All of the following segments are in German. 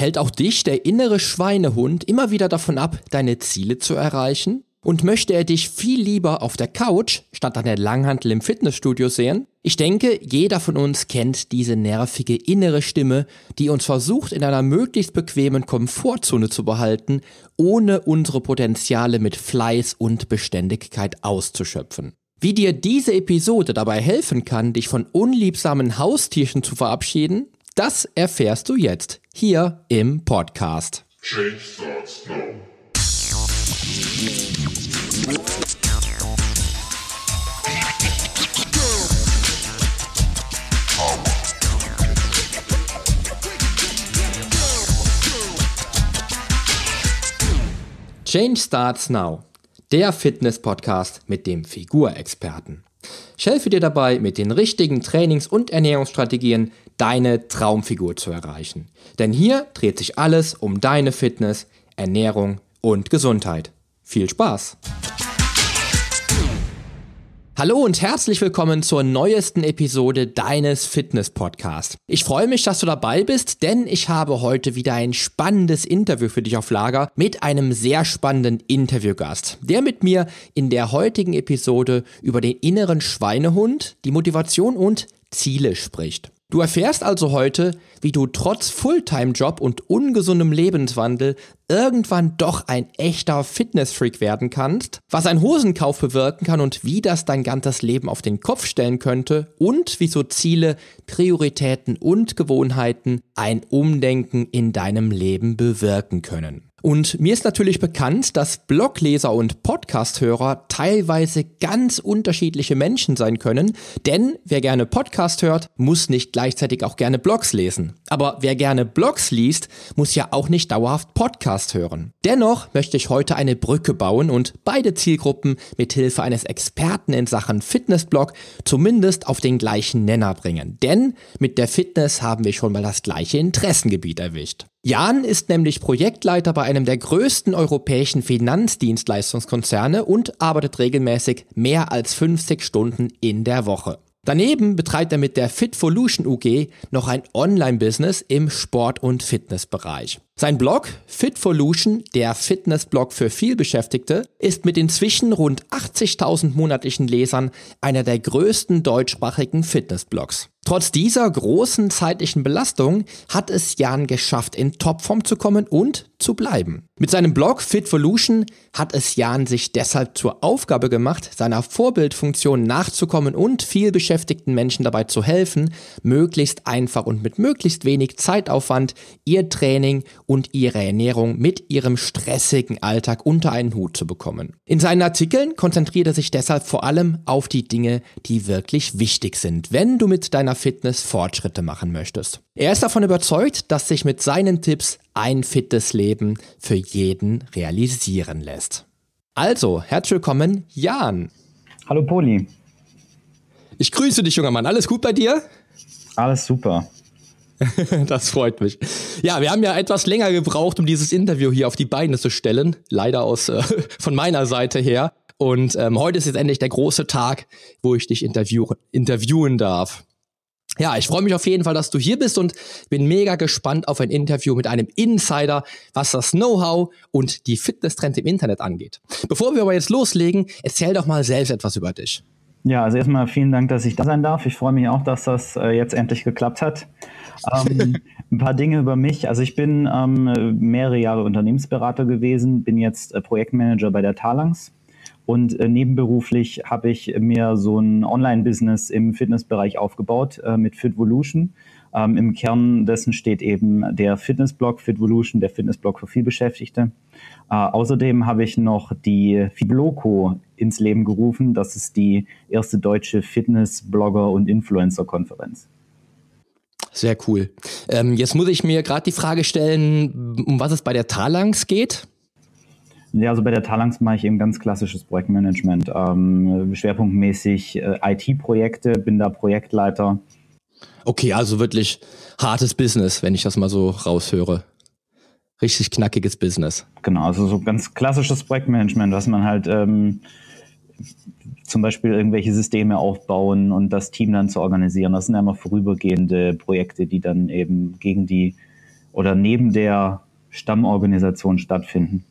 Hält auch dich der innere Schweinehund immer wieder davon ab, deine Ziele zu erreichen? Und möchte er dich viel lieber auf der Couch statt an der Langhantel im Fitnessstudio sehen? Ich denke, jeder von uns kennt diese nervige innere Stimme, die uns versucht, in einer möglichst bequemen Komfortzone zu behalten, ohne unsere Potenziale mit Fleiß und Beständigkeit auszuschöpfen. Wie dir diese Episode dabei helfen kann, dich von unliebsamen Haustierchen zu verabschieden, das erfährst du jetzt hier im Podcast. Change starts now. Change Starts Now, der Fitness-Podcast mit dem Figurexperten. Ich helfe dir dabei, mit den richtigen Trainings- und Ernährungsstrategien deine Traumfigur zu erreichen. Denn hier dreht sich alles um deine Fitness, Ernährung und Gesundheit. Viel Spaß! Hallo und herzlich willkommen zur neuesten Episode deines Fitness-Podcasts. Ich freue mich, dass du dabei bist, denn ich habe heute wieder ein spannendes Interview für dich auf Lager mit einem sehr spannenden Interviewgast, der mit mir in der heutigen Episode über den inneren Schweinehund, die Motivation und Ziele spricht. Du erfährst also heute, wie du trotz Fulltime-Job und ungesundem Lebenswandel irgendwann doch ein echter Fitnessfreak werden kannst, was ein Hosenkauf bewirken kann und wie das dein ganzes Leben auf den Kopf stellen könnte und wieso Ziele, Prioritäten und Gewohnheiten ein Umdenken in deinem Leben bewirken können. Und mir ist natürlich bekannt, dass Blogleser und Podcasthörer teilweise ganz unterschiedliche Menschen sein können, denn wer gerne Podcast hört, muss nicht gleichzeitig auch gerne Blogs lesen. Aber wer gerne Blogs liest, muss ja auch nicht dauerhaft Podcast hören. Dennoch möchte ich heute eine Brücke bauen und beide Zielgruppen mit Hilfe eines Experten in Sachen Fitnessblog zumindest auf den gleichen Nenner bringen. Denn mit der Fitness haben wir schon mal das gleiche Interessengebiet erwischt. Jan ist nämlich Projektleiter bei einem der größten europäischen Finanzdienstleistungskonzerne und arbeitet regelmäßig mehr als 50 Stunden in der Woche. Daneben betreibt er mit der Fitvolution UG noch ein Online-Business im Sport- und Fitnessbereich. Sein Blog Fitvolution, der Fitnessblog für vielbeschäftigte, ist mit inzwischen rund 80.000 monatlichen Lesern einer der größten deutschsprachigen Fitnessblogs. Trotz dieser großen zeitlichen Belastung hat es Jan geschafft, in Topform zu kommen und zu bleiben. Mit seinem Blog Fitvolution hat es Jan sich deshalb zur Aufgabe gemacht, seiner Vorbildfunktion nachzukommen und vielbeschäftigten Menschen dabei zu helfen, möglichst einfach und mit möglichst wenig Zeitaufwand ihr Training und ihre Ernährung mit ihrem stressigen Alltag unter einen Hut zu bekommen. In seinen Artikeln konzentriert er sich deshalb vor allem auf die Dinge, die wirklich wichtig sind, wenn du mit deiner Fitness Fortschritte machen möchtest. Er ist davon überzeugt, dass sich mit seinen Tipps ein fittes Leben für jeden realisieren lässt. Also, herzlich willkommen, Jan. Hallo Poli. Ich grüße dich, junger Mann. Alles gut bei dir? Alles super. das freut mich. Ja, wir haben ja etwas länger gebraucht, um dieses Interview hier auf die Beine zu stellen. Leider aus äh, von meiner Seite her. Und ähm, heute ist jetzt endlich der große Tag, wo ich dich interview interviewen darf. Ja, ich freue mich auf jeden Fall, dass du hier bist und bin mega gespannt auf ein Interview mit einem Insider, was das Know-how und die Fitnesstrends im Internet angeht. Bevor wir aber jetzt loslegen, erzähl doch mal selbst etwas über dich. Ja, also erstmal vielen Dank, dass ich da sein darf. Ich freue mich auch, dass das äh, jetzt endlich geklappt hat. Ähm, ein paar Dinge über mich. Also ich bin ähm, mehrere Jahre Unternehmensberater gewesen, bin jetzt äh, Projektmanager bei der Talangs und äh, nebenberuflich habe ich mir so ein Online-Business im Fitnessbereich aufgebaut äh, mit Fitvolution. Ähm, Im Kern dessen steht eben der Fitnessblog Fitvolution, der Fitnessblog für vielbeschäftigte. Äh, außerdem habe ich noch die Fibloco ins Leben gerufen. Das ist die erste deutsche Fitness-Blogger- und Influencer-Konferenz. Sehr cool. Ähm, jetzt muss ich mir gerade die Frage stellen, um was es bei der Talangs geht. Ja, also bei der Talangs mache ich eben ganz klassisches Projektmanagement. Ähm, schwerpunktmäßig äh, IT-Projekte, bin da Projektleiter. Okay, also wirklich hartes Business, wenn ich das mal so raushöre. Richtig knackiges Business. Genau, also so ganz klassisches Projektmanagement, was man halt ähm, zum Beispiel irgendwelche Systeme aufbauen und das Team dann zu organisieren. Das sind ja immer vorübergehende Projekte, die dann eben gegen die oder neben der Stammorganisation stattfinden.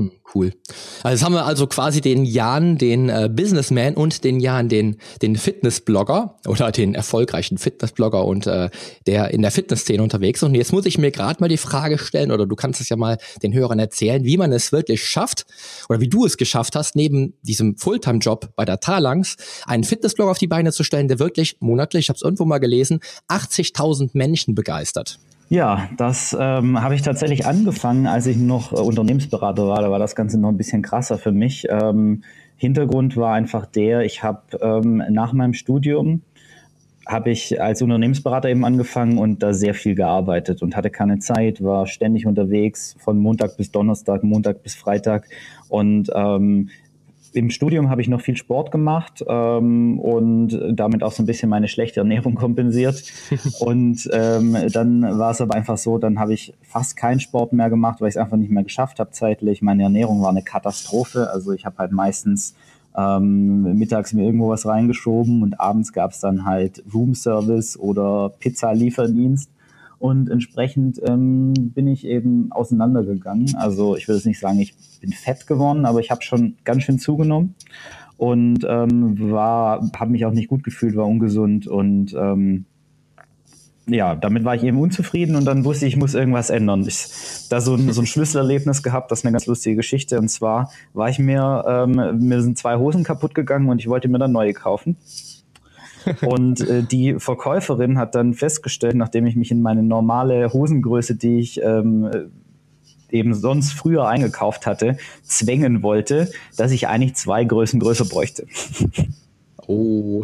Hm, cool. Also jetzt haben wir also quasi den Jan, den äh, Businessman und den Jan, den, den Fitnessblogger oder den erfolgreichen Fitnessblogger und äh, der in der Fitnessszene unterwegs. Und jetzt muss ich mir gerade mal die Frage stellen, oder du kannst es ja mal den Hörern erzählen, wie man es wirklich schafft oder wie du es geschafft hast, neben diesem Fulltime-Job bei der Talangs einen Fitnessblog auf die Beine zu stellen, der wirklich monatlich, ich habe es irgendwo mal gelesen, 80.000 Menschen begeistert. Ja, das ähm, habe ich tatsächlich angefangen, als ich noch äh, Unternehmensberater war. Da war das Ganze noch ein bisschen krasser für mich. Ähm, Hintergrund war einfach der, ich habe ähm, nach meinem Studium habe ich als Unternehmensberater eben angefangen und da sehr viel gearbeitet und hatte keine Zeit, war ständig unterwegs von Montag bis Donnerstag, Montag bis Freitag und ähm, im Studium habe ich noch viel Sport gemacht ähm, und damit auch so ein bisschen meine schlechte Ernährung kompensiert. und ähm, dann war es aber einfach so, dann habe ich fast keinen Sport mehr gemacht, weil ich es einfach nicht mehr geschafft habe zeitlich. Meine Ernährung war eine Katastrophe. Also ich habe halt meistens ähm, mittags mir irgendwo was reingeschoben und abends gab es dann halt Roomservice oder Pizza-Lieferdienst. Und entsprechend ähm, bin ich eben auseinandergegangen. Also ich würde jetzt nicht sagen, ich bin fett geworden, aber ich habe schon ganz schön zugenommen und ähm, war, habe mich auch nicht gut gefühlt, war ungesund und ähm, ja, damit war ich eben unzufrieden und dann wusste ich, ich muss irgendwas ändern. Ich da so ein, so ein Schlüsselerlebnis gehabt, das ist eine ganz lustige Geschichte. Und zwar war ich mir, ähm, mir sind zwei Hosen kaputt gegangen und ich wollte mir dann neue kaufen. Und äh, die Verkäuferin hat dann festgestellt, nachdem ich mich in meine normale Hosengröße, die ich ähm, eben sonst früher eingekauft hatte, zwängen wollte, dass ich eigentlich zwei Größen größer bräuchte. Oh,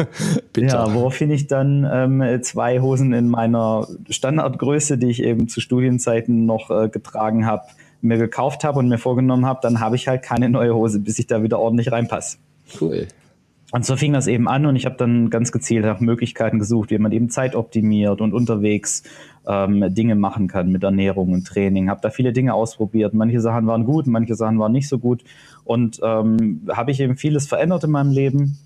bitte. Ja, woraufhin ich dann ähm, zwei Hosen in meiner Standardgröße, die ich eben zu Studienzeiten noch äh, getragen habe, mir gekauft habe und mir vorgenommen habe, dann habe ich halt keine neue Hose, bis ich da wieder ordentlich reinpasse. Cool. Und so fing das eben an und ich habe dann ganz gezielt nach Möglichkeiten gesucht, wie man eben Zeit optimiert und unterwegs ähm, Dinge machen kann mit Ernährung und Training. Habe da viele Dinge ausprobiert. Manche Sachen waren gut, manche Sachen waren nicht so gut. Und ähm, habe ich eben vieles verändert in meinem Leben.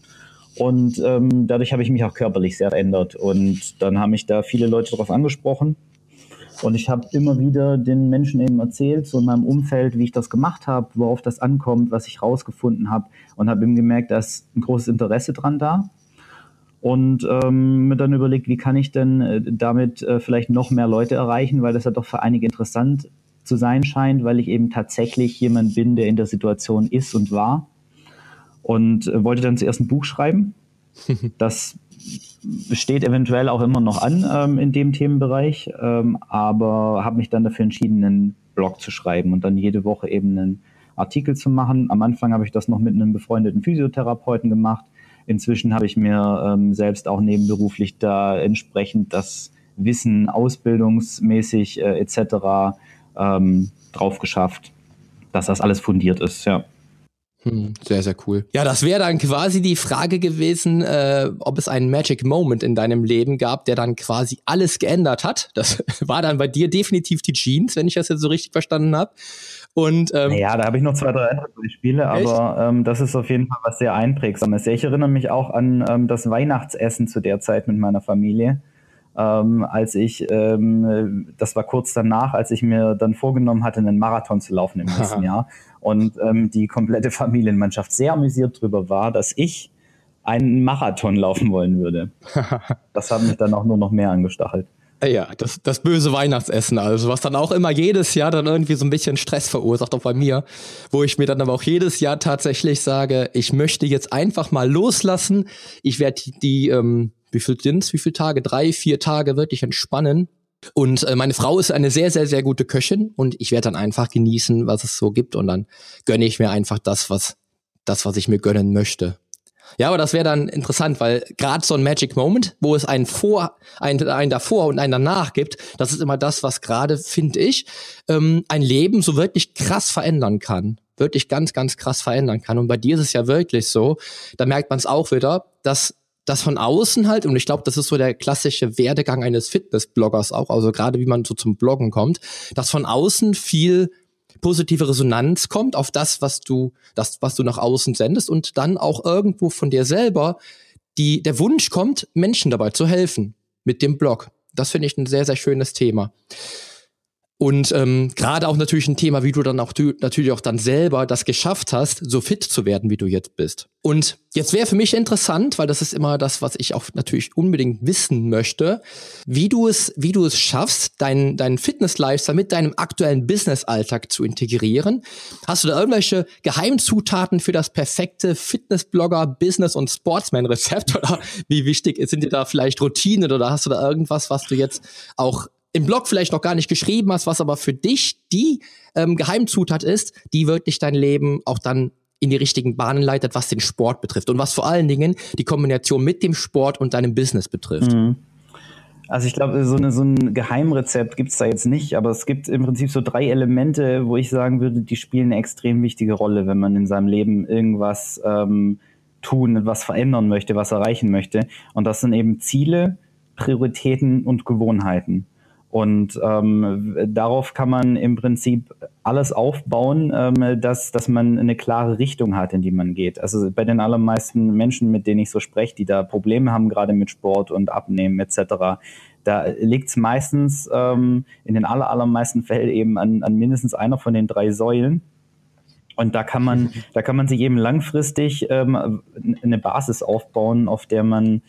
Und ähm, dadurch habe ich mich auch körperlich sehr verändert. Und dann haben mich da viele Leute darauf angesprochen. Und ich habe immer wieder den Menschen eben erzählt, so in meinem Umfeld, wie ich das gemacht habe, worauf das ankommt, was ich rausgefunden habe und habe eben gemerkt, da ist ein großes Interesse dran da. Und ähm, mir dann überlegt, wie kann ich denn äh, damit äh, vielleicht noch mehr Leute erreichen, weil das ja doch für einige interessant zu sein scheint, weil ich eben tatsächlich jemand bin, der in der Situation ist und war. Und äh, wollte dann zuerst ein Buch schreiben. Das steht eventuell auch immer noch an ähm, in dem Themenbereich, ähm, aber habe mich dann dafür entschieden, einen Blog zu schreiben und dann jede Woche eben einen Artikel zu machen. Am Anfang habe ich das noch mit einem befreundeten Physiotherapeuten gemacht. Inzwischen habe ich mir ähm, selbst auch nebenberuflich da entsprechend das Wissen ausbildungsmäßig äh, etc. Ähm, drauf geschafft, dass das alles fundiert ist. Ja. Hm, sehr, sehr cool. Ja, das wäre dann quasi die Frage gewesen, äh, ob es einen Magic Moment in deinem Leben gab, der dann quasi alles geändert hat. Das war dann bei dir definitiv die Jeans, wenn ich das jetzt so richtig verstanden habe. Und ähm, ja, da habe ich noch zwei, drei andere Beispiele, aber ähm, das ist auf jeden Fall was sehr einprägsames. Ich erinnere mich auch an ähm, das Weihnachtsessen zu der Zeit mit meiner Familie. Ähm, als ich, ähm, das war kurz danach, als ich mir dann vorgenommen hatte, einen Marathon zu laufen im nächsten Jahr und ähm, die komplette Familienmannschaft sehr amüsiert darüber war, dass ich einen Marathon laufen wollen würde. das hat mich dann auch nur noch mehr angestachelt. Ja, das, das böse Weihnachtsessen, also was dann auch immer jedes Jahr dann irgendwie so ein bisschen Stress verursacht, auch bei mir, wo ich mir dann aber auch jedes Jahr tatsächlich sage, ich möchte jetzt einfach mal loslassen. Ich werde die, die ähm, wie viel sind's, wie viele Tage? Drei, vier Tage wirklich entspannen. Und äh, meine Frau ist eine sehr, sehr, sehr gute Köchin und ich werde dann einfach genießen, was es so gibt und dann gönne ich mir einfach das, was, das, was ich mir gönnen möchte. Ja, aber das wäre dann interessant, weil gerade so ein Magic Moment, wo es einen vor, einen, einen davor und einen danach gibt, das ist immer das, was gerade, finde ich, ähm, ein Leben so wirklich krass verändern kann. Wirklich ganz, ganz krass verändern kann. Und bei dir ist es ja wirklich so, da merkt man es auch wieder, dass das von außen halt, und ich glaube, das ist so der klassische Werdegang eines Fitnessbloggers auch, also gerade wie man so zum Bloggen kommt, dass von außen viel positive Resonanz kommt auf das, was du, das, was du nach außen sendest und dann auch irgendwo von dir selber die, der Wunsch kommt, Menschen dabei zu helfen mit dem Blog. Das finde ich ein sehr, sehr schönes Thema. Und ähm, gerade auch natürlich ein Thema, wie du dann auch du natürlich auch dann selber das geschafft hast, so fit zu werden, wie du jetzt bist. Und jetzt wäre für mich interessant, weil das ist immer das, was ich auch natürlich unbedingt wissen möchte, wie du es, wie du es schaffst, deinen deinen Fitness-Lifestyle mit deinem aktuellen Business-Alltag zu integrieren. Hast du da irgendwelche Geheimzutaten für das perfekte Fitnessblogger, Business und Sportsman-Rezept oder wie wichtig sind dir da vielleicht Routinen oder hast du da irgendwas, was du jetzt auch im Blog vielleicht noch gar nicht geschrieben hast, was aber für dich die ähm, Geheimzutat ist, die wirklich dein Leben auch dann in die richtigen Bahnen leitet, was den Sport betrifft und was vor allen Dingen die Kombination mit dem Sport und deinem Business betrifft. Mhm. Also ich glaube, so, so ein Geheimrezept gibt es da jetzt nicht, aber es gibt im Prinzip so drei Elemente, wo ich sagen würde, die spielen eine extrem wichtige Rolle, wenn man in seinem Leben irgendwas ähm, tun, was verändern möchte, was erreichen möchte. Und das sind eben Ziele, Prioritäten und Gewohnheiten. Und ähm, darauf kann man im Prinzip alles aufbauen, ähm, dass, dass man eine klare Richtung hat, in die man geht. Also bei den allermeisten Menschen, mit denen ich so spreche, die da Probleme haben, gerade mit Sport und Abnehmen etc., da liegt es meistens ähm, in den aller, allermeisten Fällen eben an, an mindestens einer von den drei Säulen. Und da kann man, da kann man sich eben langfristig ähm, eine Basis aufbauen, auf der man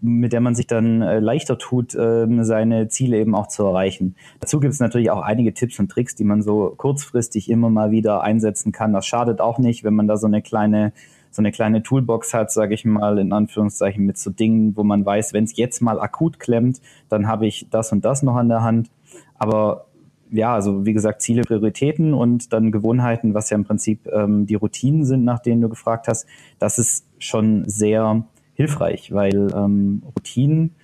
mit der man sich dann äh, leichter tut, äh, seine Ziele eben auch zu erreichen. Dazu gibt es natürlich auch einige Tipps und Tricks, die man so kurzfristig immer mal wieder einsetzen kann. Das schadet auch nicht, wenn man da so eine kleine so eine kleine Toolbox hat, sage ich mal, in Anführungszeichen mit so Dingen, wo man weiß, wenn es jetzt mal akut klemmt, dann habe ich das und das noch an der Hand. Aber ja, also wie gesagt, Ziele, Prioritäten und dann Gewohnheiten, was ja im Prinzip ähm, die Routinen sind, nach denen du gefragt hast, das ist schon sehr hilfreich, weil ähm, Routinen,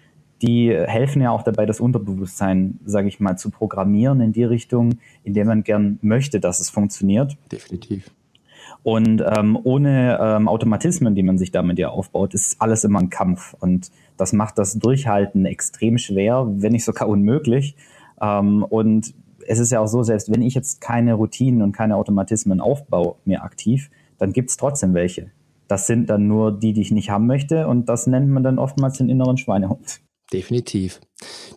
die helfen ja auch dabei, das Unterbewusstsein, sage ich mal, zu programmieren in die Richtung, in der man gern möchte, dass es funktioniert. Definitiv. Und ähm, ohne ähm, Automatismen, die man sich damit ja aufbaut, ist alles immer ein Kampf. Und das macht das Durchhalten extrem schwer, wenn nicht sogar unmöglich. Ähm, und es ist ja auch so, selbst wenn ich jetzt keine Routinen und keine Automatismen aufbaue, mir aktiv, dann gibt es trotzdem welche. Das sind dann nur die, die ich nicht haben möchte. Und das nennt man dann oftmals den inneren Schweinehund. Definitiv.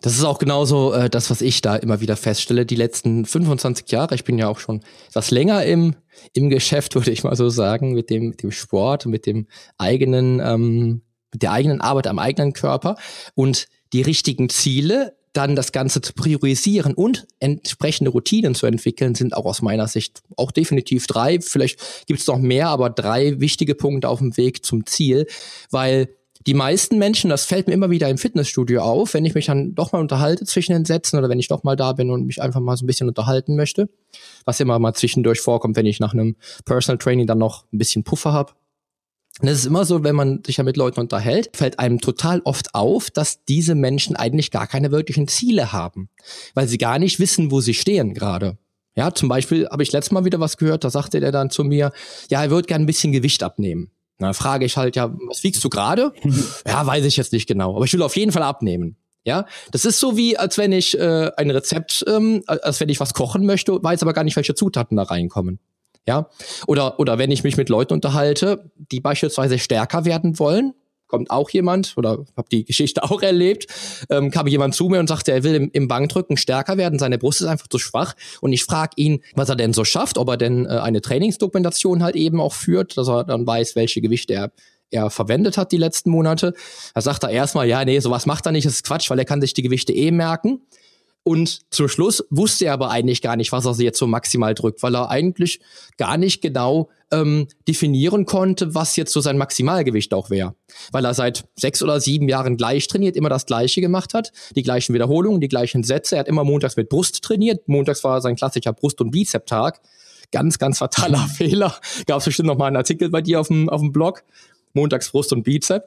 Das ist auch genauso äh, das, was ich da immer wieder feststelle. Die letzten 25 Jahre, ich bin ja auch schon etwas länger im, im Geschäft, würde ich mal so sagen, mit dem, mit dem Sport, mit dem eigenen, ähm, mit der eigenen Arbeit am eigenen Körper. Und die richtigen Ziele dann das Ganze zu priorisieren und entsprechende Routinen zu entwickeln, sind auch aus meiner Sicht auch definitiv drei. Vielleicht gibt es noch mehr, aber drei wichtige Punkte auf dem Weg zum Ziel, weil die meisten Menschen, das fällt mir immer wieder im Fitnessstudio auf, wenn ich mich dann doch mal unterhalte zwischen den Sätzen oder wenn ich doch mal da bin und mich einfach mal so ein bisschen unterhalten möchte, was immer mal zwischendurch vorkommt, wenn ich nach einem Personal Training dann noch ein bisschen Puffer habe und es ist immer so, wenn man sich ja mit Leuten unterhält, fällt einem total oft auf, dass diese Menschen eigentlich gar keine wirklichen Ziele haben, weil sie gar nicht wissen, wo sie stehen gerade. Ja, zum Beispiel habe ich letztes Mal wieder was gehört, da sagte der dann zu mir, ja, er würde gerne ein bisschen Gewicht abnehmen. Na, frage ich halt, ja, was wiegst du gerade? ja, weiß ich jetzt nicht genau, aber ich will auf jeden Fall abnehmen. Ja, das ist so wie, als wenn ich äh, ein Rezept, ähm, als wenn ich was kochen möchte, weiß aber gar nicht, welche Zutaten da reinkommen. Ja, oder, oder wenn ich mich mit Leuten unterhalte, die beispielsweise stärker werden wollen, kommt auch jemand, oder habe die Geschichte auch erlebt, ähm, kam jemand zu mir und sagte, er will im, im Bankdrücken stärker werden, seine Brust ist einfach zu schwach. Und ich frage ihn, was er denn so schafft, ob er denn äh, eine Trainingsdokumentation halt eben auch führt, dass er dann weiß, welche Gewichte er er verwendet hat die letzten Monate. Da sagt er erstmal, ja, nee, sowas macht er nicht, das ist Quatsch, weil er kann sich die Gewichte eh merken. Und zum Schluss wusste er aber eigentlich gar nicht, was er jetzt so maximal drückt, weil er eigentlich gar nicht genau ähm, definieren konnte, was jetzt so sein Maximalgewicht auch wäre. Weil er seit sechs oder sieben Jahren gleich trainiert, immer das Gleiche gemacht hat, die gleichen Wiederholungen, die gleichen Sätze. Er hat immer montags mit Brust trainiert. Montags war sein klassischer Brust- und Bizep-Tag. Ganz, ganz fataler Fehler. Gab es bestimmt noch mal einen Artikel bei dir auf dem, auf dem Blog. Montags Brust und Bizep.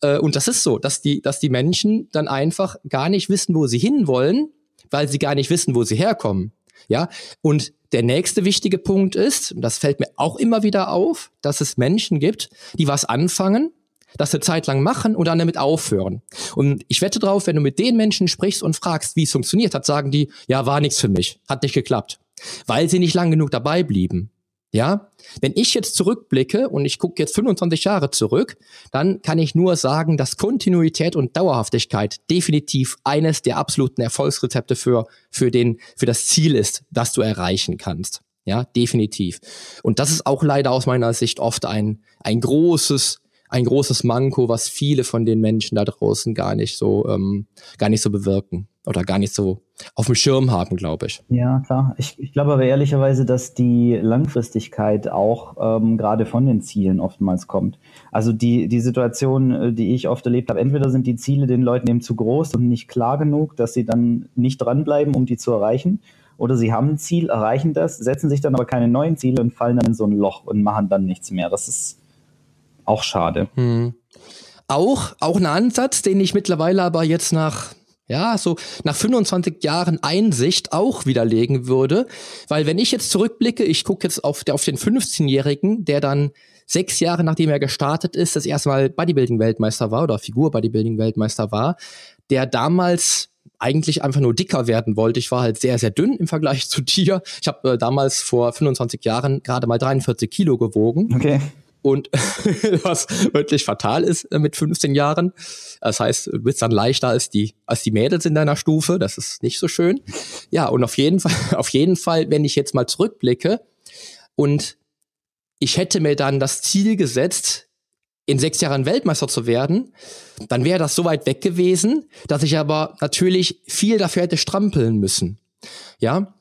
Äh, und das ist so, dass die, dass die Menschen dann einfach gar nicht wissen, wo sie hinwollen weil sie gar nicht wissen, wo sie herkommen. Ja, und der nächste wichtige Punkt ist, und das fällt mir auch immer wieder auf, dass es Menschen gibt, die was anfangen, das eine Zeit lang machen und dann damit aufhören. Und ich wette drauf, wenn du mit den Menschen sprichst und fragst, wie es funktioniert hat, sagen die, ja, war nichts für mich, hat nicht geklappt, weil sie nicht lang genug dabei blieben. Ja, wenn ich jetzt zurückblicke und ich gucke jetzt 25 Jahre zurück, dann kann ich nur sagen, dass Kontinuität und Dauerhaftigkeit definitiv eines der absoluten Erfolgsrezepte für, für, den, für das Ziel ist, das du erreichen kannst. Ja, definitiv. Und das ist auch leider aus meiner Sicht oft ein, ein großes, ein großes Manko, was viele von den Menschen da draußen gar nicht so, ähm, gar nicht so bewirken oder gar nicht so auf dem Schirm haben, glaube ich. Ja, klar. Ich, ich glaube aber ehrlicherweise, dass die Langfristigkeit auch ähm, gerade von den Zielen oftmals kommt. Also die, die Situation, äh, die ich oft erlebt habe, entweder sind die Ziele den Leuten eben zu groß und nicht klar genug, dass sie dann nicht dranbleiben, um die zu erreichen. Oder sie haben ein Ziel, erreichen das, setzen sich dann aber keine neuen Ziele und fallen dann in so ein Loch und machen dann nichts mehr. Das ist auch schade. Hm. Auch, auch ein Ansatz, den ich mittlerweile aber jetzt nach ja, so nach 25 Jahren Einsicht auch widerlegen würde. Weil wenn ich jetzt zurückblicke, ich gucke jetzt auf, auf den 15-Jährigen, der dann sechs Jahre nachdem er gestartet ist, das erste Mal Bodybuilding-Weltmeister war oder Figur-Bodybuilding-Weltmeister war, der damals eigentlich einfach nur dicker werden wollte. Ich war halt sehr, sehr dünn im Vergleich zu dir. Ich habe äh, damals vor 25 Jahren gerade mal 43 Kilo gewogen. Okay und was wirklich fatal ist äh, mit 15 Jahren. Das heißt, du bist dann leichter als die, als die Mädels in deiner Stufe. Das ist nicht so schön. Ja, und auf jeden Fall, auf jeden Fall, wenn ich jetzt mal zurückblicke und ich hätte mir dann das Ziel gesetzt, in sechs Jahren Weltmeister zu werden, dann wäre das so weit weg gewesen, dass ich aber natürlich viel dafür hätte strampeln müssen. Ja,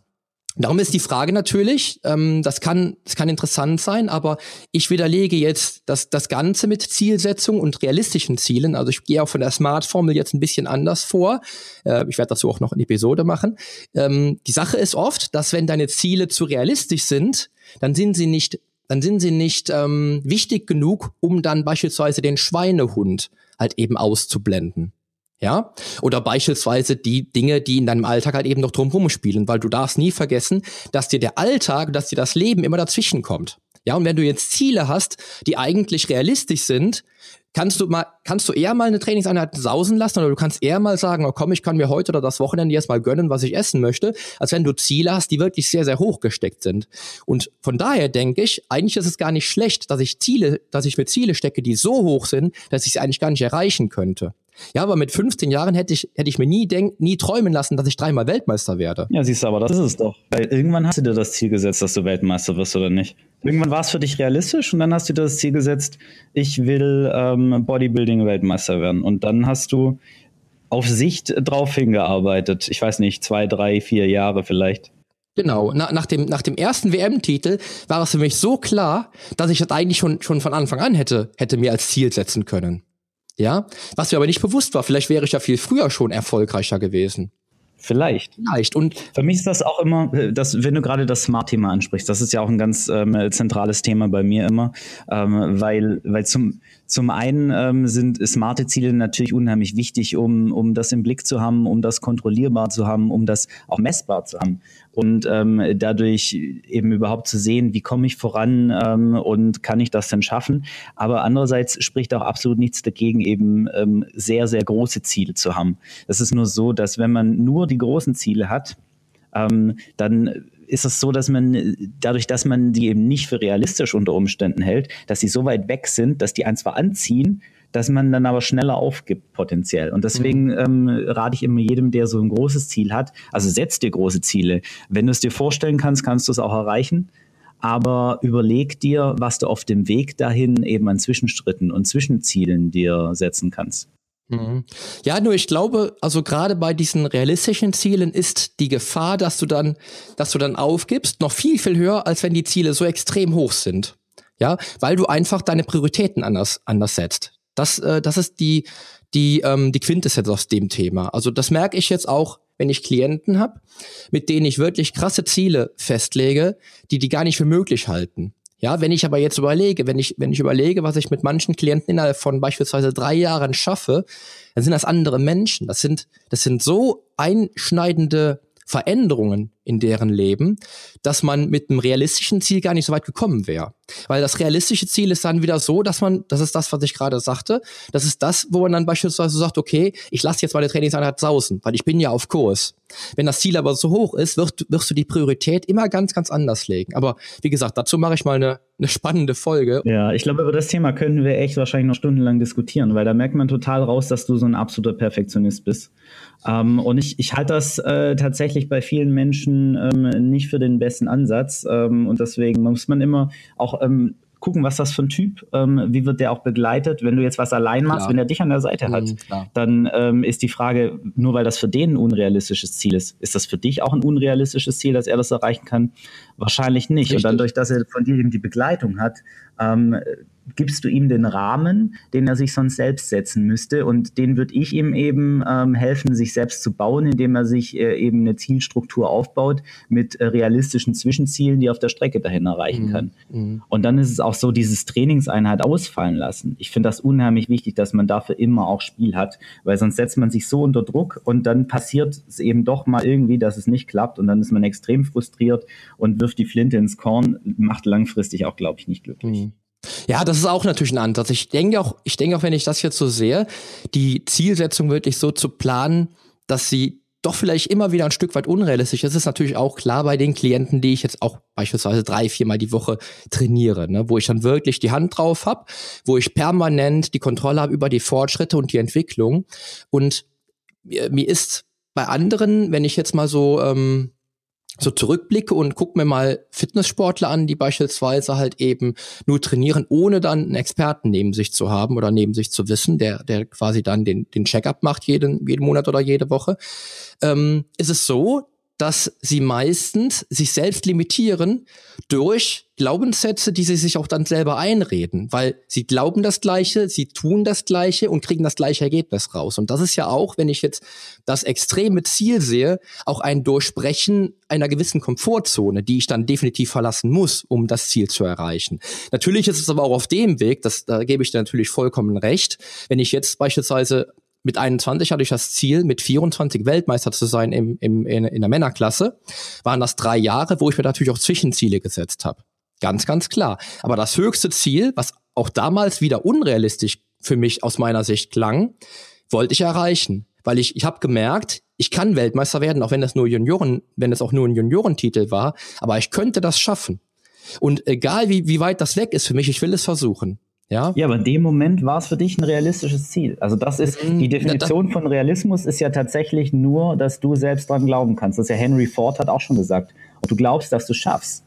Darum ist die Frage natürlich, ähm, das, kann, das kann interessant sein, aber ich widerlege jetzt das, das Ganze mit Zielsetzung und realistischen Zielen. Also ich gehe auch von der Smart-Formel jetzt ein bisschen anders vor. Äh, ich werde dazu auch noch eine Episode machen. Ähm, die Sache ist oft, dass wenn deine Ziele zu realistisch sind, dann sind sie nicht, dann sind sie nicht ähm, wichtig genug, um dann beispielsweise den Schweinehund halt eben auszublenden. Ja? Oder beispielsweise die Dinge, die in deinem Alltag halt eben noch drumherum spielen, weil du darfst nie vergessen, dass dir der Alltag, dass dir das Leben immer dazwischen kommt. Ja, und wenn du jetzt Ziele hast, die eigentlich realistisch sind, kannst du mal, kannst du eher mal eine Trainingseinheit sausen lassen oder du kannst eher mal sagen, oh komm, ich kann mir heute oder das Wochenende jetzt mal gönnen, was ich essen möchte, als wenn du Ziele hast, die wirklich sehr, sehr hoch gesteckt sind. Und von daher denke ich, eigentlich ist es gar nicht schlecht, dass ich Ziele, dass ich mir Ziele stecke, die so hoch sind, dass ich sie eigentlich gar nicht erreichen könnte. Ja, aber mit 15 Jahren hätte ich, hätte ich mir nie denk, nie träumen lassen, dass ich dreimal Weltmeister werde. Ja, siehst du, aber das ist es doch. Weil irgendwann hast du dir das Ziel gesetzt, dass du Weltmeister wirst oder nicht. Irgendwann war es für dich realistisch und dann hast du dir das Ziel gesetzt, ich will ähm, Bodybuilding-Weltmeister werden. Und dann hast du auf Sicht drauf hingearbeitet. Ich weiß nicht, zwei, drei, vier Jahre vielleicht. Genau, Na, nach, dem, nach dem ersten WM-Titel war es für mich so klar, dass ich das eigentlich schon, schon von Anfang an hätte, hätte mir als Ziel setzen können. Ja, was mir aber nicht bewusst war. Vielleicht wäre ich ja viel früher schon erfolgreicher gewesen. Vielleicht. Vielleicht. Und für mich ist das auch immer, das, wenn du gerade das Smart-Thema ansprichst, das ist ja auch ein ganz ähm, zentrales Thema bei mir immer, ähm, weil, weil zum, zum einen ähm, sind smarte Ziele natürlich unheimlich wichtig, um, um das im Blick zu haben, um das kontrollierbar zu haben, um das auch messbar zu haben und ähm, dadurch eben überhaupt zu sehen, wie komme ich voran ähm, und kann ich das denn schaffen. Aber andererseits spricht auch absolut nichts dagegen, eben ähm, sehr, sehr große Ziele zu haben. Es ist nur so, dass wenn man nur die großen Ziele hat, ähm, dann ist es so, dass man dadurch, dass man die eben nicht für realistisch unter Umständen hält, dass sie so weit weg sind, dass die einen zwar anziehen, dass man dann aber schneller aufgibt potenziell. Und deswegen mhm. ähm, rate ich immer jedem, der so ein großes Ziel hat, also setz dir große Ziele. Wenn du es dir vorstellen kannst, kannst du es auch erreichen. Aber überleg dir, was du auf dem Weg dahin eben an Zwischenstritten und Zwischenzielen dir setzen kannst. Mhm. Ja, nur ich glaube, also gerade bei diesen realistischen Zielen ist die Gefahr, dass du dann, dass du dann aufgibst, noch viel, viel höher, als wenn die Ziele so extrem hoch sind. Ja, weil du einfach deine Prioritäten anders, anders setzt. Das, äh, das ist die, die, ähm, die Quintessenz aus dem Thema. Also das merke ich jetzt auch, wenn ich Klienten habe, mit denen ich wirklich krasse Ziele festlege, die die gar nicht für möglich halten. Ja, wenn ich aber jetzt überlege, wenn ich, wenn ich überlege, was ich mit manchen Klienten innerhalb von beispielsweise drei Jahren schaffe, dann sind das andere Menschen. Das sind, das sind so einschneidende Veränderungen in deren Leben, dass man mit einem realistischen Ziel gar nicht so weit gekommen wäre. Weil das realistische Ziel ist dann wieder so, dass man, das ist das, was ich gerade sagte, das ist das, wo man dann beispielsweise sagt, okay, ich lasse jetzt meine Trainingseinheit sausen, weil ich bin ja auf Kurs. Wenn das Ziel aber so hoch ist, wirst, wirst du die Priorität immer ganz, ganz anders legen. Aber wie gesagt, dazu mache ich mal eine, eine spannende Folge. Ja, ich glaube, über das Thema können wir echt wahrscheinlich noch stundenlang diskutieren, weil da merkt man total raus, dass du so ein absoluter Perfektionist bist. Ähm, und ich, ich halte das äh, tatsächlich bei vielen Menschen ähm, nicht für den besten Ansatz. Ähm, und deswegen muss man immer auch ähm, gucken, was das für ein Typ, ähm, wie wird der auch begleitet. Wenn du jetzt was allein machst, klar. wenn er dich an der Seite hat, mhm, dann ähm, ist die Frage, nur weil das für den ein unrealistisches Ziel ist, ist das für dich auch ein unrealistisches Ziel, dass er das erreichen kann? Wahrscheinlich nicht. Richtig. Und dann durch, dass er von dir eben die Begleitung hat, ähm, gibst du ihm den Rahmen, den er sich sonst selbst setzen müsste. Und den würde ich ihm eben ähm, helfen, sich selbst zu bauen, indem er sich äh, eben eine Zielstruktur aufbaut mit äh, realistischen Zwischenzielen, die er auf der Strecke dahin erreichen mhm. kann. Mhm. Und dann ist es auch so, dieses Trainingseinheit ausfallen lassen. Ich finde das unheimlich wichtig, dass man dafür immer auch Spiel hat, weil sonst setzt man sich so unter Druck und dann passiert es eben doch mal irgendwie, dass es nicht klappt und dann ist man extrem frustriert und wirft die Flinte ins Korn, macht langfristig auch, glaube ich, nicht glücklich. Mhm. Ja, das ist auch natürlich ein Ansatz. Ich denke auch, ich denke auch, wenn ich das jetzt so sehe, die Zielsetzung wirklich so zu planen, dass sie doch vielleicht immer wieder ein Stück weit unrealistisch ist, ist natürlich auch klar bei den Klienten, die ich jetzt auch beispielsweise drei, viermal die Woche trainiere, ne, wo ich dann wirklich die Hand drauf habe, wo ich permanent die Kontrolle habe über die Fortschritte und die Entwicklung. Und mir, mir ist bei anderen, wenn ich jetzt mal so ähm, so zurückblicke und gucke mir mal Fitnesssportler an, die beispielsweise halt eben nur trainieren, ohne dann einen Experten neben sich zu haben oder neben sich zu wissen, der, der quasi dann den, den Checkup macht jeden, jeden Monat oder jede Woche, ähm, ist es so, dass sie meistens sich selbst limitieren durch Glaubenssätze, die sie sich auch dann selber einreden, weil sie glauben das Gleiche, sie tun das Gleiche und kriegen das gleiche Ergebnis raus. Und das ist ja auch, wenn ich jetzt das extreme Ziel sehe, auch ein Durchbrechen einer gewissen Komfortzone, die ich dann definitiv verlassen muss, um das Ziel zu erreichen. Natürlich ist es aber auch auf dem Weg, das, da gebe ich dir natürlich vollkommen recht, wenn ich jetzt beispielsweise mit 21 hatte ich das Ziel, mit 24 Weltmeister zu sein im, im, in, in der Männerklasse. Waren das drei Jahre, wo ich mir natürlich auch Zwischenziele gesetzt habe. Ganz, ganz klar. Aber das höchste Ziel, was auch damals wieder unrealistisch für mich aus meiner Sicht klang, wollte ich erreichen. Weil ich, ich habe gemerkt, ich kann Weltmeister werden, auch wenn das nur Junioren, wenn es auch nur ein Juniorentitel war, aber ich könnte das schaffen. Und egal wie, wie weit das weg ist für mich, ich will es versuchen. Ja? ja, aber in dem Moment war es für dich ein realistisches Ziel. Also das ist mhm. die Definition von Realismus ist ja tatsächlich nur, dass du selbst dran glauben kannst. Das ist ja Henry Ford hat auch schon gesagt. Ob du glaubst, dass du es schaffst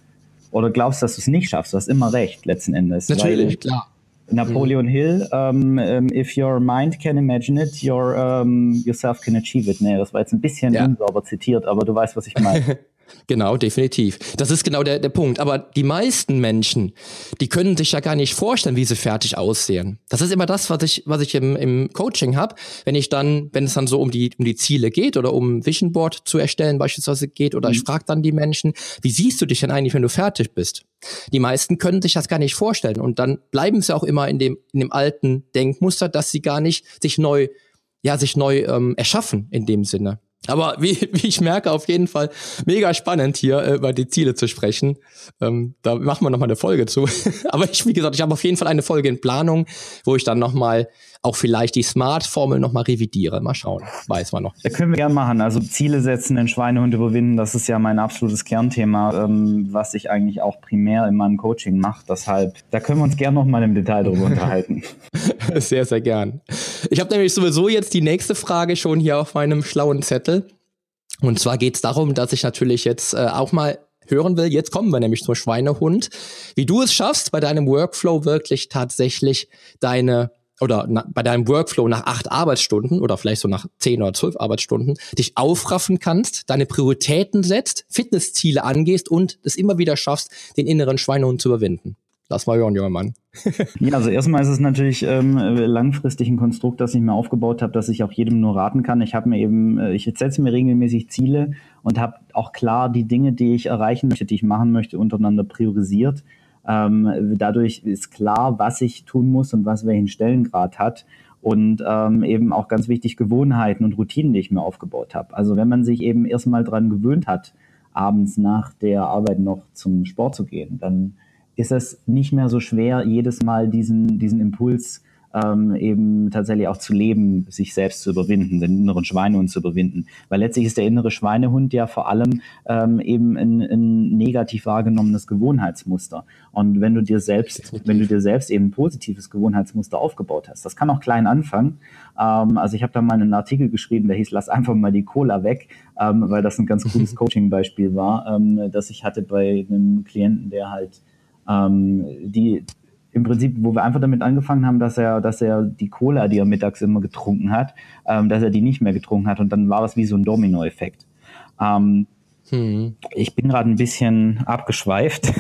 oder glaubst, dass du es nicht schaffst, du hast immer recht letzten Endes. Natürlich, klar. Napoleon mhm. Hill, um, um, if your mind can imagine it, your um, yourself can achieve it. Nee, das war jetzt ein bisschen ja. unsauber zitiert, aber du weißt, was ich meine. Genau, definitiv. Das ist genau der, der Punkt. Aber die meisten Menschen, die können sich ja gar nicht vorstellen, wie sie fertig aussehen. Das ist immer das, was ich, was ich im, im Coaching habe. Wenn ich dann, wenn es dann so um die, um die Ziele geht oder um Vision Board zu erstellen beispielsweise geht, oder mhm. ich frage dann die Menschen, wie siehst du dich denn eigentlich, wenn du fertig bist? Die meisten können sich das gar nicht vorstellen. Und dann bleiben sie auch immer in dem, in dem alten Denkmuster, dass sie gar nicht sich neu, ja, sich neu ähm, erschaffen in dem Sinne. Aber wie, wie ich merke, auf jeden Fall mega spannend hier äh, über die Ziele zu sprechen. Ähm, da machen wir nochmal eine Folge zu. Aber ich, wie gesagt, ich habe auf jeden Fall eine Folge in Planung, wo ich dann nochmal auch vielleicht die Smart-Formel nochmal revidiere. Mal schauen, weiß man noch. Da können wir gerne machen. Also Ziele setzen, den Schweinehund überwinden, das ist ja mein absolutes Kernthema, ähm, was ich eigentlich auch primär in meinem Coaching mache. Deshalb, da können wir uns gerne nochmal im Detail darüber unterhalten. sehr, sehr gern. Ich habe nämlich sowieso jetzt die nächste Frage schon hier auf meinem schlauen Zettel. Und zwar geht es darum, dass ich natürlich jetzt äh, auch mal hören will. Jetzt kommen wir nämlich zum Schweinehund. Wie du es schaffst, bei deinem Workflow wirklich tatsächlich deine oder na, bei deinem Workflow nach acht Arbeitsstunden oder vielleicht so nach zehn oder zwölf Arbeitsstunden dich aufraffen kannst, deine Prioritäten setzt, Fitnessziele angehst und es immer wieder schaffst, den inneren Schweinehund zu überwinden. Lass mal hören, junger Mann. ja, also erstmal ist es natürlich ähm, langfristig ein Konstrukt, das ich mir aufgebaut habe, dass ich auch jedem nur raten kann. Ich habe mir eben, äh, ich setze mir regelmäßig Ziele und habe auch klar die Dinge, die ich erreichen möchte, die ich machen möchte, untereinander priorisiert ähm, dadurch ist klar, was ich tun muss und was welchen Stellengrad hat. und ähm, eben auch ganz wichtig Gewohnheiten und Routinen, die ich mir aufgebaut habe. Also wenn man sich eben erstmal dran gewöhnt hat, abends nach der Arbeit noch zum Sport zu gehen, dann ist es nicht mehr so schwer, jedes Mal diesen, diesen Impuls ähm, eben tatsächlich auch zu leben, sich selbst zu überwinden, den inneren Schweinehund zu überwinden. Weil letztlich ist der innere Schweinehund ja vor allem ähm, eben ein, ein negativ wahrgenommenes Gewohnheitsmuster. Und wenn du dir selbst, wenn du dir selbst eben ein positives Gewohnheitsmuster aufgebaut hast, das kann auch klein anfangen. Ähm, also ich habe da mal einen Artikel geschrieben, der hieß, lass einfach mal die Cola weg, ähm, weil das ein ganz cooles Coaching-Beispiel war, ähm, das ich hatte bei einem Klienten, der halt ähm, die im Prinzip, wo wir einfach damit angefangen haben, dass er, dass er die Cola, die er mittags immer getrunken hat, ähm, dass er die nicht mehr getrunken hat und dann war das wie so ein Domino-Effekt. Ähm, hm. Ich bin gerade ein bisschen abgeschweift.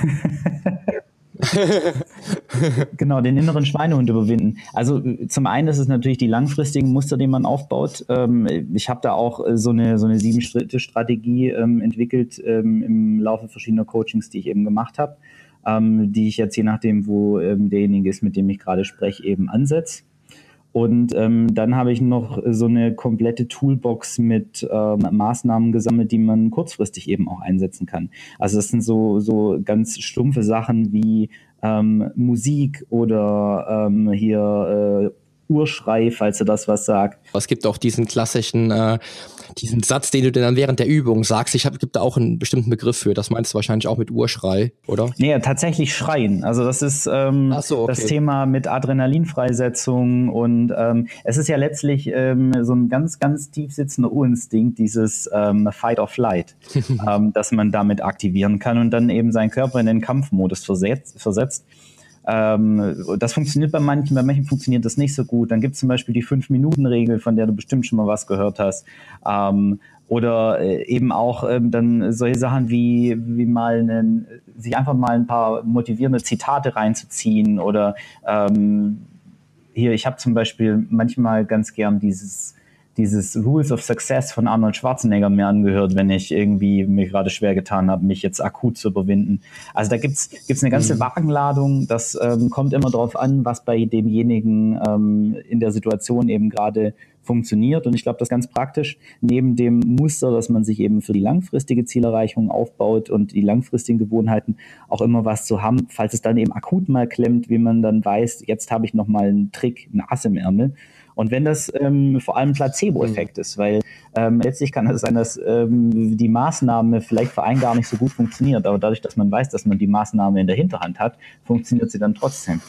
genau, den inneren Schweinehund überwinden. Also zum einen ist es natürlich die langfristigen Muster, die man aufbaut. Ähm, ich habe da auch so eine, so eine Sieben-Schritte-Strategie ähm, entwickelt ähm, im Laufe verschiedener Coachings, die ich eben gemacht habe ähm, die ich jetzt je nachdem, wo ähm, derjenige ist, mit dem ich gerade spreche, eben ansetze. Und ähm, dann habe ich noch so eine komplette Toolbox mit ähm, Maßnahmen gesammelt, die man kurzfristig eben auch einsetzen kann. Also das sind so, so ganz stumpfe Sachen wie ähm, Musik oder ähm, hier äh, Urschrei, falls du das was sagt. Es gibt auch diesen klassischen äh, diesen Satz, den du dann während der Übung sagst, ich habe gibt da auch einen bestimmten Begriff für. Das meinst du wahrscheinlich auch mit Urschrei, oder? Nee, tatsächlich Schreien. Also das ist ähm, so, okay. das Thema mit Adrenalinfreisetzung und ähm, es ist ja letztlich ähm, so ein ganz, ganz tief sitzender Urinstinkt, dieses ähm, Fight or Flight, ähm, dass man damit aktivieren kann und dann eben seinen Körper in den Kampfmodus versetzt. versetzt. Ähm, das funktioniert bei manchen, bei manchen funktioniert das nicht so gut. Dann gibt es zum Beispiel die Fünf-Minuten-Regel, von der du bestimmt schon mal was gehört hast. Ähm, oder äh, eben auch ähm, dann solche Sachen wie, wie mal einen, sich einfach mal ein paar motivierende Zitate reinzuziehen oder ähm, hier, ich habe zum Beispiel manchmal ganz gern dieses dieses Rules of Success von Arnold Schwarzenegger mir angehört, wenn ich irgendwie mir gerade schwer getan habe, mich jetzt akut zu überwinden. Also da gibt's gibt's eine ganze mhm. Wagenladung. Das ähm, kommt immer darauf an, was bei demjenigen ähm, in der Situation eben gerade funktioniert. Und ich glaube, das ganz praktisch neben dem Muster, dass man sich eben für die langfristige Zielerreichung aufbaut und die langfristigen Gewohnheiten auch immer was zu haben, falls es dann eben akut mal klemmt, wie man dann weiß, jetzt habe ich noch mal einen Trick, einen Ass im Ärmel und wenn das ähm, vor allem Placebo-Effekt mhm. ist, weil ähm, letztlich kann es sein, dass ähm, die Maßnahme vielleicht für einen gar nicht so gut funktioniert, aber dadurch, dass man weiß, dass man die Maßnahme in der Hinterhand hat, funktioniert sie dann trotzdem.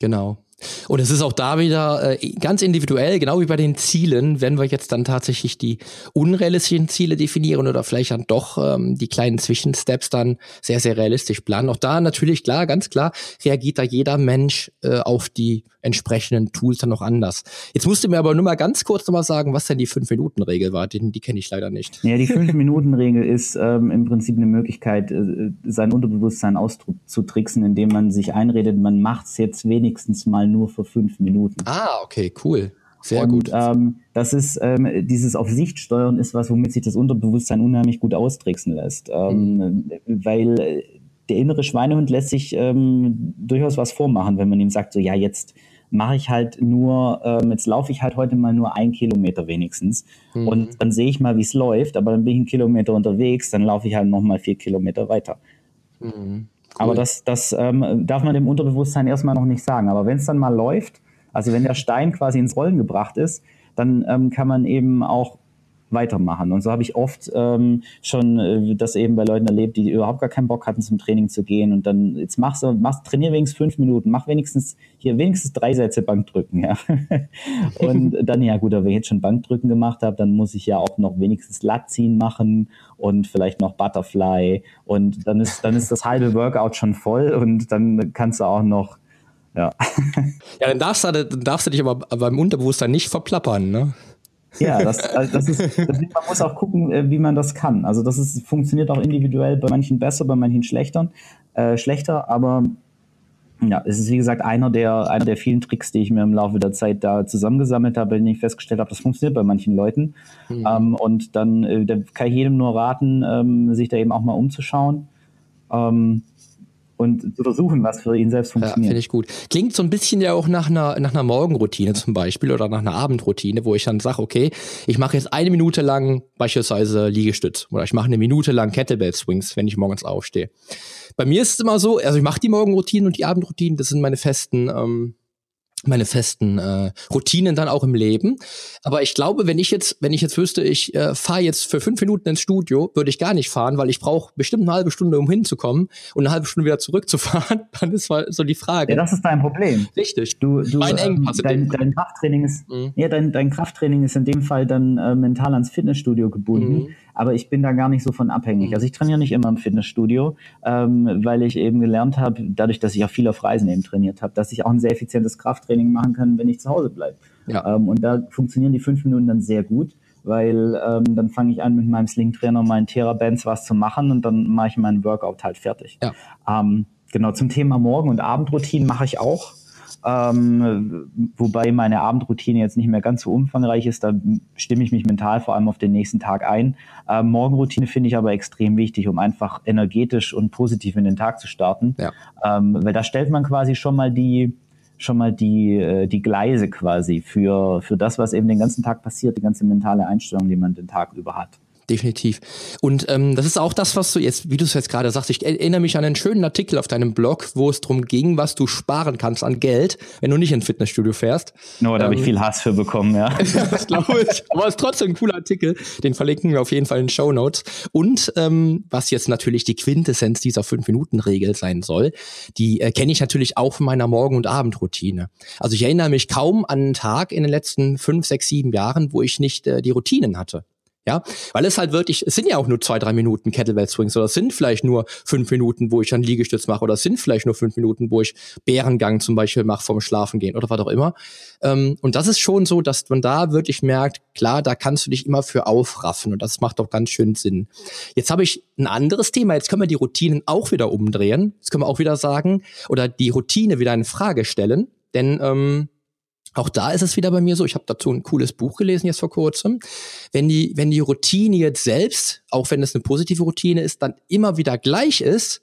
Genau. Und es ist auch da wieder äh, ganz individuell, genau wie bei den Zielen, wenn wir jetzt dann tatsächlich die unrealistischen Ziele definieren oder vielleicht dann doch ähm, die kleinen Zwischensteps dann sehr, sehr realistisch planen. Auch da natürlich klar, ganz klar, reagiert da jeder Mensch äh, auf die entsprechenden Tools dann noch anders. Jetzt musst du mir aber nur mal ganz kurz nochmal sagen, was denn die 5-Minuten-Regel war. Die, die kenne ich leider nicht. Ja, die 5-Minuten-Regel ist ähm, im Prinzip eine Möglichkeit, äh, sein Unterbewusstsein auszutricksen, indem man sich einredet, man macht es jetzt wenigstens mal nur für fünf Minuten. Ah, okay, cool. Sehr und, gut. Ähm, das ist ähm, dieses auf Sicht steuern ist was, womit sich das Unterbewusstsein unheimlich gut austricksen lässt, ähm, mhm. weil äh, der innere Schweinehund lässt sich ähm, durchaus was vormachen, wenn man ihm sagt, so ja jetzt mache ich halt nur, ähm, jetzt laufe ich halt heute mal nur ein Kilometer wenigstens mhm. und dann sehe ich mal, wie es läuft, aber dann bin ich einen Kilometer unterwegs, dann laufe ich halt nochmal vier Kilometer weiter. Mhm. Cool. Aber das, das ähm, darf man dem Unterbewusstsein erstmal noch nicht sagen. Aber wenn es dann mal läuft, also wenn der Stein quasi ins Rollen gebracht ist, dann ähm, kann man eben auch weitermachen. Und so habe ich oft ähm, schon äh, das eben bei Leuten erlebt, die überhaupt gar keinen Bock hatten, zum Training zu gehen. Und dann, jetzt machst du, machst, trainier wenigstens fünf Minuten, mach wenigstens hier wenigstens drei Sätze Bankdrücken, ja. und dann, ja gut, aber wenn ich jetzt schon Bankdrücken gemacht habe, dann muss ich ja auch noch wenigstens Latziehen machen und vielleicht noch Butterfly. Und dann ist, dann ist das halbe Workout schon voll und dann kannst du auch noch ja. ja, dann darfst du, dann darfst du dich aber beim Unterbewusstsein nicht verplappern, ne? Ja, das, also das ist, man muss auch gucken, äh, wie man das kann. Also das ist, funktioniert auch individuell bei manchen besser, bei manchen schlechter, äh, schlechter, aber ja, es ist wie gesagt einer der, einer der vielen Tricks, die ich mir im Laufe der Zeit da zusammengesammelt habe, wenn ich festgestellt habe, das funktioniert bei manchen Leuten. Mhm. Ähm, und dann äh, da kann ich jedem nur raten, ähm, sich da eben auch mal umzuschauen. Ähm, und zu versuchen, was für ihn selbst funktioniert. Ja, finde ich gut. Klingt so ein bisschen ja auch nach einer, nach einer Morgenroutine zum Beispiel oder nach einer Abendroutine, wo ich dann sage, okay, ich mache jetzt eine Minute lang beispielsweise Liegestütz oder ich mache eine Minute lang Kettlebell Swings, wenn ich morgens aufstehe. Bei mir ist es immer so, also ich mache die Morgenroutinen und die Abendroutinen, das sind meine festen ähm, meine festen äh, Routinen dann auch im Leben. Aber ich glaube, wenn ich jetzt, wenn ich jetzt wüsste, ich äh, fahre jetzt für fünf Minuten ins Studio, würde ich gar nicht fahren, weil ich brauche bestimmt eine halbe Stunde, um hinzukommen und eine halbe Stunde wieder zurückzufahren. Dann ist mal so die Frage. Ja, das ist dein Problem. Richtig. Du, du mein Engpass ähm, dein, dein Krafttraining ist, mhm. ja, dein, dein Krafttraining ist in dem Fall dann äh, mental ans Fitnessstudio gebunden. Mhm aber ich bin da gar nicht so von abhängig. Also ich trainiere nicht immer im Fitnessstudio, ähm, weil ich eben gelernt habe, dadurch, dass ich auch viel auf Reisen eben trainiert habe, dass ich auch ein sehr effizientes Krafttraining machen kann, wenn ich zu Hause bleibe. Ja. Ähm, und da funktionieren die fünf Minuten dann sehr gut weil ähm, dann fange ich an mit meinem Sling-Trainer, meinen Therabands was zu machen und dann mache ich meinen Workout halt fertig. Ja. Ähm, genau, zum Thema Morgen- und Abendroutinen mache ich auch. Ähm, wobei meine Abendroutine jetzt nicht mehr ganz so umfangreich ist. Da stimme ich mich mental vor allem auf den nächsten Tag ein. Ähm, Morgenroutine finde ich aber extrem wichtig, um einfach energetisch und positiv in den Tag zu starten. Ja. Ähm, weil da stellt man quasi schon mal die schon mal die, äh, die Gleise quasi für, für das, was eben den ganzen Tag passiert, die ganze mentale Einstellung, die man den Tag über hat definitiv. Und ähm, das ist auch das, was du jetzt, wie du es jetzt gerade sagst, ich erinnere mich an einen schönen Artikel auf deinem Blog, wo es darum ging, was du sparen kannst an Geld, wenn du nicht ins Fitnessstudio fährst. No, da ähm, habe ich viel Hass für bekommen, ja. das glaube ich. Aber es ist trotzdem ein cooler Artikel. Den verlinken wir auf jeden Fall in den Show Notes. Und ähm, was jetzt natürlich die Quintessenz dieser Fünf-Minuten-Regel sein soll, die äh, kenne ich natürlich auch von meiner Morgen- und Abendroutine. Also ich erinnere mich kaum an einen Tag in den letzten fünf, sechs, sieben Jahren, wo ich nicht äh, die Routinen hatte. Ja, weil es halt wirklich, es sind ja auch nur zwei, drei Minuten Kettlebell Swings oder es sind vielleicht nur fünf Minuten, wo ich dann Liegestütz mache oder es sind vielleicht nur fünf Minuten, wo ich Bärengang zum Beispiel mache vorm Schlafen gehen oder was auch immer. Ähm, und das ist schon so, dass man da wirklich merkt, klar, da kannst du dich immer für aufraffen und das macht doch ganz schön Sinn. Jetzt habe ich ein anderes Thema, jetzt können wir die Routinen auch wieder umdrehen. Jetzt können wir auch wieder sagen oder die Routine wieder in Frage stellen, denn ähm, auch da ist es wieder bei mir so, ich habe dazu ein cooles Buch gelesen jetzt vor kurzem. Wenn die, wenn die Routine jetzt selbst, auch wenn es eine positive Routine ist, dann immer wieder gleich ist,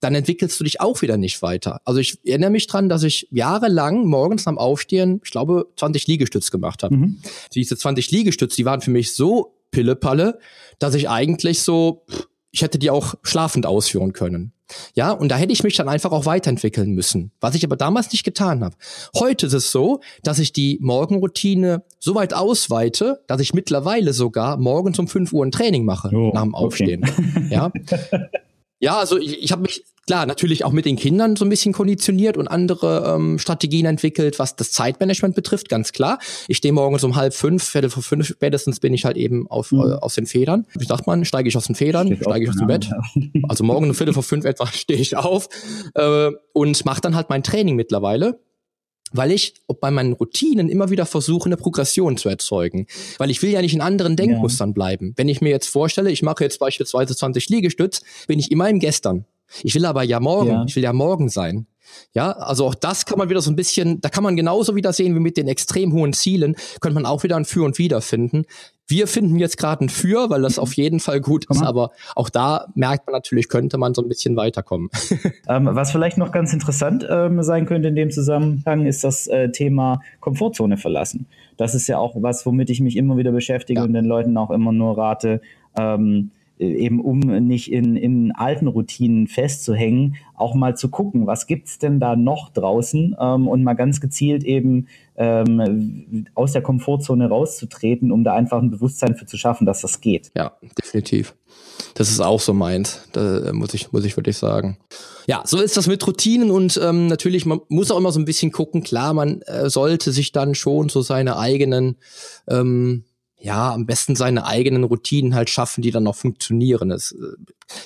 dann entwickelst du dich auch wieder nicht weiter. Also ich erinnere mich dran, dass ich jahrelang morgens am Aufstehen, ich glaube, 20 Liegestütz gemacht habe. Mhm. Diese 20 Liegestütz, die waren für mich so Pillepalle, dass ich eigentlich so, ich hätte die auch schlafend ausführen können. Ja, und da hätte ich mich dann einfach auch weiterentwickeln müssen, was ich aber damals nicht getan habe. Heute ist es so, dass ich die Morgenroutine so weit ausweite, dass ich mittlerweile sogar morgens um 5 Uhr ein Training mache oh, nach dem Aufstehen. Okay. Ja. Ja, also ich, ich habe mich klar natürlich auch mit den Kindern so ein bisschen konditioniert und andere ähm, Strategien entwickelt, was das Zeitmanagement betrifft, ganz klar. Ich stehe morgens um halb fünf, Viertel vor fünf, spätestens bin ich halt eben auf, mhm. äh, aus den Federn. Wie sagt man, steige ich aus den Federn, steige ich aus dem Bett. Also morgen um Viertel vor fünf etwa stehe ich auf äh, und mache dann halt mein Training mittlerweile weil ich bei meinen Routinen immer wieder versuche, eine Progression zu erzeugen. Weil ich will ja nicht in anderen Denkmustern ja. bleiben. Wenn ich mir jetzt vorstelle, ich mache jetzt beispielsweise 20 Liegestütz, bin ich immer im Gestern. Ich will aber ja morgen, ja. ich will ja morgen sein. Ja, also auch das kann man wieder so ein bisschen, da kann man genauso wieder sehen wie mit den extrem hohen Zielen, könnte man auch wieder ein Für und Wider finden. Wir finden jetzt gerade ein Für, weil das auf jeden Fall gut ist, aber auch da merkt man natürlich, könnte man so ein bisschen weiterkommen. Ähm, was vielleicht noch ganz interessant ähm, sein könnte in dem Zusammenhang, ist das äh, Thema Komfortzone verlassen. Das ist ja auch was, womit ich mich immer wieder beschäftige ja. und den Leuten auch immer nur rate, ähm, äh, eben um nicht in, in alten Routinen festzuhängen, auch mal zu gucken, was gibt's denn da noch draußen ähm, und mal ganz gezielt eben ähm, aus der Komfortzone rauszutreten, um da einfach ein Bewusstsein für zu schaffen, dass das geht. Ja, definitiv. Das ist auch so meins, da muss ich, muss ich wirklich sagen. Ja, so ist das mit Routinen und ähm, natürlich, man muss auch immer so ein bisschen gucken, klar, man äh, sollte sich dann schon so seine eigenen ähm, ja, am besten seine eigenen Routinen halt schaffen, die dann noch funktionieren. Es äh,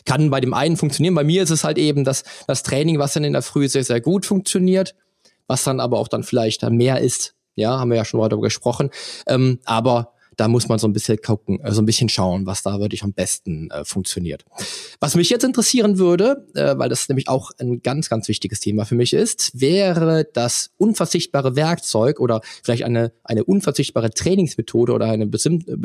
kann bei dem einen funktionieren. Bei mir ist es halt eben das, das Training, was dann in der Früh sehr, sehr gut funktioniert, was dann aber auch dann vielleicht mehr ist. Ja, haben wir ja schon mal darüber gesprochen. Ähm, aber da muss man so ein bisschen gucken, äh, so ein bisschen schauen, was da wirklich am besten äh, funktioniert. Was mich jetzt interessieren würde, äh, weil das nämlich auch ein ganz, ganz wichtiges Thema für mich ist, wäre das unverzichtbare Werkzeug oder vielleicht eine, eine unverzichtbare Trainingsmethode oder eine,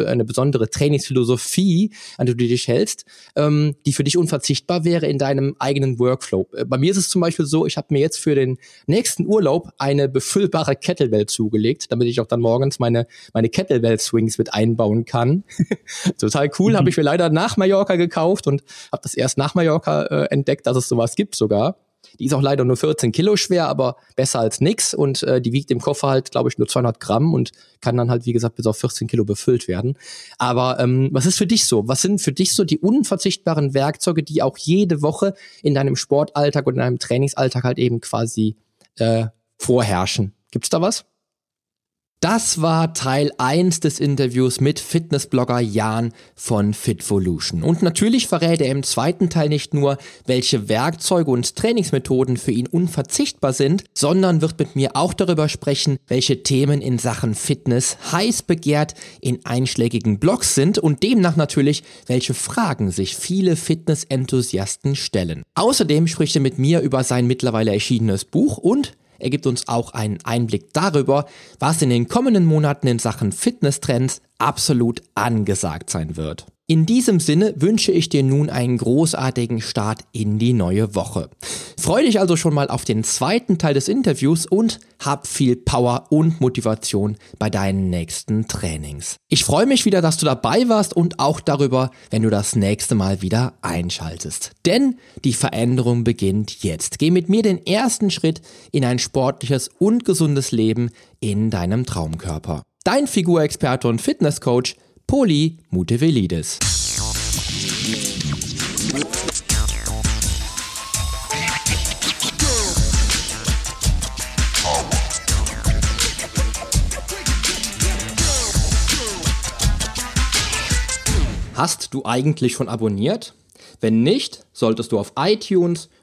eine besondere Trainingsphilosophie, an die du dich hältst, ähm, die für dich unverzichtbar wäre in deinem eigenen Workflow. Äh, bei mir ist es zum Beispiel so, ich habe mir jetzt für den nächsten Urlaub eine befüllbare Kettlebell zugelegt, damit ich auch dann morgens meine, meine Kettlebell-Swings mit einbauen kann. Total cool, mhm. habe ich mir leider nach Mallorca gekauft und habe das erst nach Mallorca äh, entdeckt, dass es sowas gibt sogar. Die ist auch leider nur 14 Kilo schwer, aber besser als nix. Und äh, die wiegt im Koffer halt, glaube ich, nur 200 Gramm und kann dann halt, wie gesagt, bis auf 14 Kilo befüllt werden. Aber ähm, was ist für dich so? Was sind für dich so die unverzichtbaren Werkzeuge, die auch jede Woche in deinem Sportalltag und in deinem Trainingsalltag halt eben quasi äh, vorherrschen? Gibt's da was? Das war Teil 1 des Interviews mit Fitnessblogger Jan von Fitvolution. Und natürlich verrät er im zweiten Teil nicht nur, welche Werkzeuge und Trainingsmethoden für ihn unverzichtbar sind, sondern wird mit mir auch darüber sprechen, welche Themen in Sachen Fitness heiß begehrt in einschlägigen Blogs sind und demnach natürlich, welche Fragen sich viele Fitness-Enthusiasten stellen. Außerdem spricht er mit mir über sein mittlerweile erschienenes Buch und er gibt uns auch einen Einblick darüber, was in den kommenden Monaten in Sachen Fitnesstrends absolut angesagt sein wird. In diesem Sinne wünsche ich dir nun einen großartigen Start in die neue Woche. Freue dich also schon mal auf den zweiten Teil des Interviews und hab viel Power und Motivation bei deinen nächsten Trainings. Ich freue mich wieder, dass du dabei warst und auch darüber, wenn du das nächste Mal wieder einschaltest. Denn die Veränderung beginnt jetzt. Geh mit mir den ersten Schritt in ein sportliches und gesundes Leben in deinem Traumkörper. Dein Figurexperte und Fitnesscoach Poli Mutevelidis. Hast du eigentlich schon abonniert? Wenn nicht, solltest du auf iTunes